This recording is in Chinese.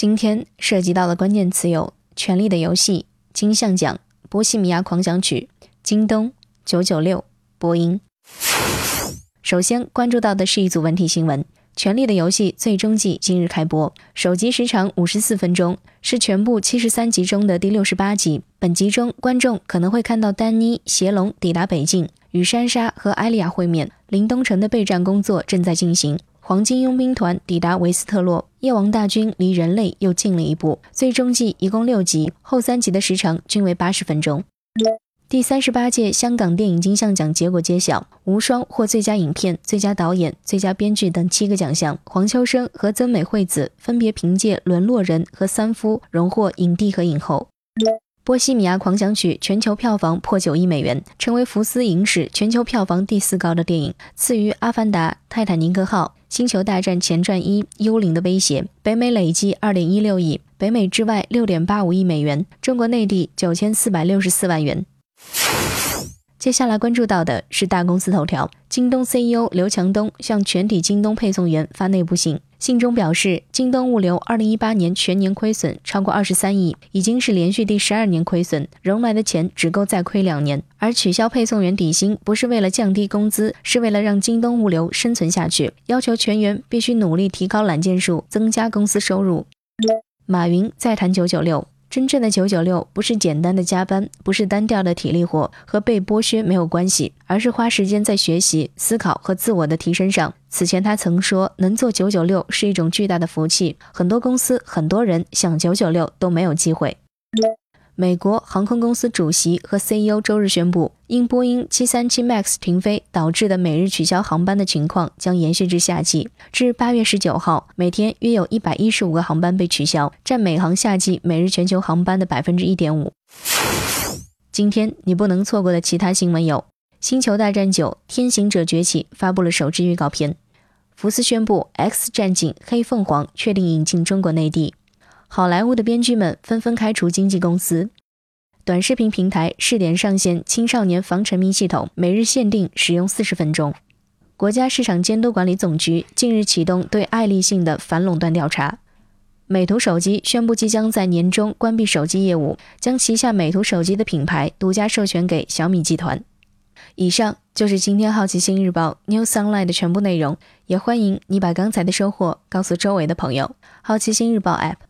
今天涉及到的关键词有《权力的游戏》、金像奖、波西米亚狂想曲、京东、九九六、波音。首先关注到的是一组文体新闻。《权力的游戏》最终季今日开播，首集时长五十四分钟，是全部七十三集中的第六十八集。本集中，观众可能会看到丹妮、邪龙抵达北境，与珊莎和艾莉亚会面。林东城的备战工作正在进行，黄金佣兵团抵达维斯特洛，夜王大军离人类又近了一步。最终季一共六集，后三集的时长均为八十分钟。第三十八届香港电影金像奖结果揭晓，无双获最佳影片、最佳导演、最佳编剧等七个奖项。黄秋生和曾美惠子分别凭借《沦落人》和《三夫》荣获影帝和影后。《波西米亚狂想曲》全球票房破九亿美元，成为福斯影史全球票房第四高的电影，次于《阿凡达》《泰坦尼克号》《星球大战前传一：幽灵的威胁》。北美累计二点一六亿，北美之外六点八五亿美元，中国内地九千四百六十四万元。接下来关注到的是大公司头条，京东 CEO 刘强东向全体京东配送员发内部信，信中表示，京东物流二零一八年全年亏损超过二十三亿，已经是连续第十二年亏损，融来的钱只够再亏两年。而取消配送员底薪不是为了降低工资，是为了让京东物流生存下去，要求全员必须努力提高揽件数，增加公司收入。马云再谈九九六。真正的九九六不是简单的加班，不是单调的体力活，和被剥削没有关系，而是花时间在学习、思考和自我的提升上。此前他曾说，能做九九六是一种巨大的福气，很多公司、很多人想九九六都没有机会。美国航空公司主席和 CEO 周日宣布，因波音737 MAX 停飞导致的每日取消航班的情况将延续至夏季。至八月十九号，每天约有一百一十五个航班被取消，占美航夏季每日全球航班的百分之一点五。今天你不能错过的其他新闻有：《星球大战九：天行者崛起》发布了首支预告片；福斯宣布《X 战警：黑凤凰》确定引进中国内地。好莱坞的编剧们纷纷开除经纪公司。短视频平台试点上线青少年防沉迷系统，每日限定使用四十分钟。国家市场监督管理总局近日启动对爱立信的反垄断调查。美图手机宣布即将在年中关闭手机业务，将旗下美图手机的品牌独家授权给小米集团。以上就是今天好奇心日报 New Sunlight 的全部内容，也欢迎你把刚才的收获告诉周围的朋友。好奇心日报 App。